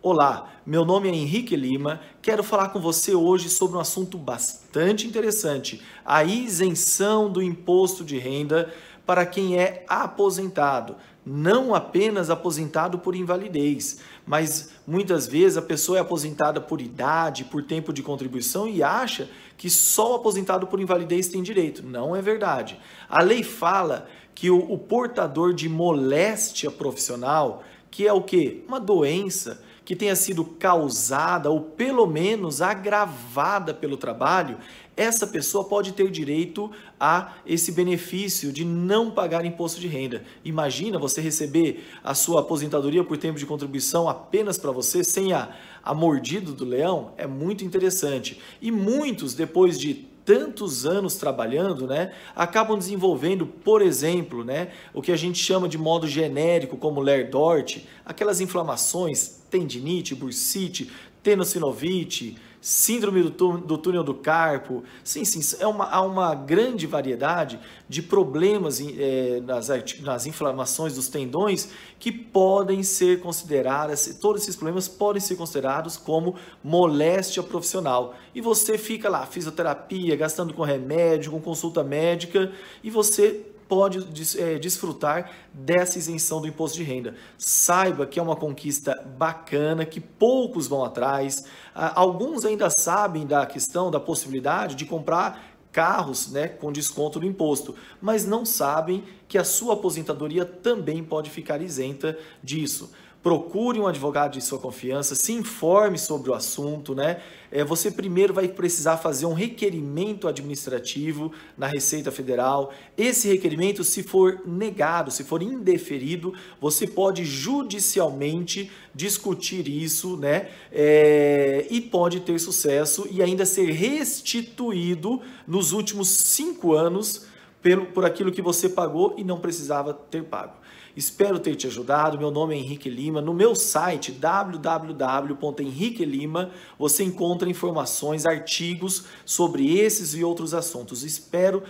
Olá, meu nome é Henrique Lima. Quero falar com você hoje sobre um assunto bastante interessante: a isenção do imposto de renda para quem é aposentado. Não apenas aposentado por invalidez, mas muitas vezes a pessoa é aposentada por idade, por tempo de contribuição e acha que só o aposentado por invalidez tem direito. Não é verdade. A lei fala que o, o portador de moléstia profissional, que é o que? Uma doença que tenha sido causada ou pelo menos agravada pelo trabalho, essa pessoa pode ter direito a esse benefício de não pagar imposto de renda. Imagina você receber a sua aposentadoria por tempo de contribuição apenas para você, sem a, a mordida do leão? É muito interessante. E muitos, depois de tantos anos trabalhando, né, acabam desenvolvendo, por exemplo, né, o que a gente chama de modo genérico como Ler-Dort, aquelas inflamações, tendinite, bursite, tenossinovite, síndrome do, do túnel do carpo. Sim, sim, é uma, há uma grande variedade de problemas é, nas, nas inflamações dos tendões que podem ser consideradas, todos esses problemas podem ser considerados como moléstia profissional. E você fica lá, fisioterapia, gastando com remédio, com consulta médica, e você pode é, desfrutar dessa isenção do imposto de renda. Saiba que é uma conquista bacana, que poucos vão atrás. Alguns ainda sabem da questão, da possibilidade de comprar carros né, com desconto do imposto, mas não sabem que a sua aposentadoria também pode ficar isenta disso procure um advogado de sua confiança, se informe sobre o assunto, né? É, você primeiro vai precisar fazer um requerimento administrativo na Receita Federal. Esse requerimento, se for negado, se for indeferido, você pode judicialmente discutir isso, né? É, e pode ter sucesso e ainda ser restituído nos últimos cinco anos pelo, por aquilo que você pagou e não precisava ter pago. Espero ter te ajudado. Meu nome é Henrique Lima. No meu site www.henriquelima você encontra informações, artigos sobre esses e outros assuntos. Espero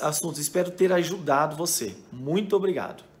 assuntos, espero ter ajudado você. Muito obrigado.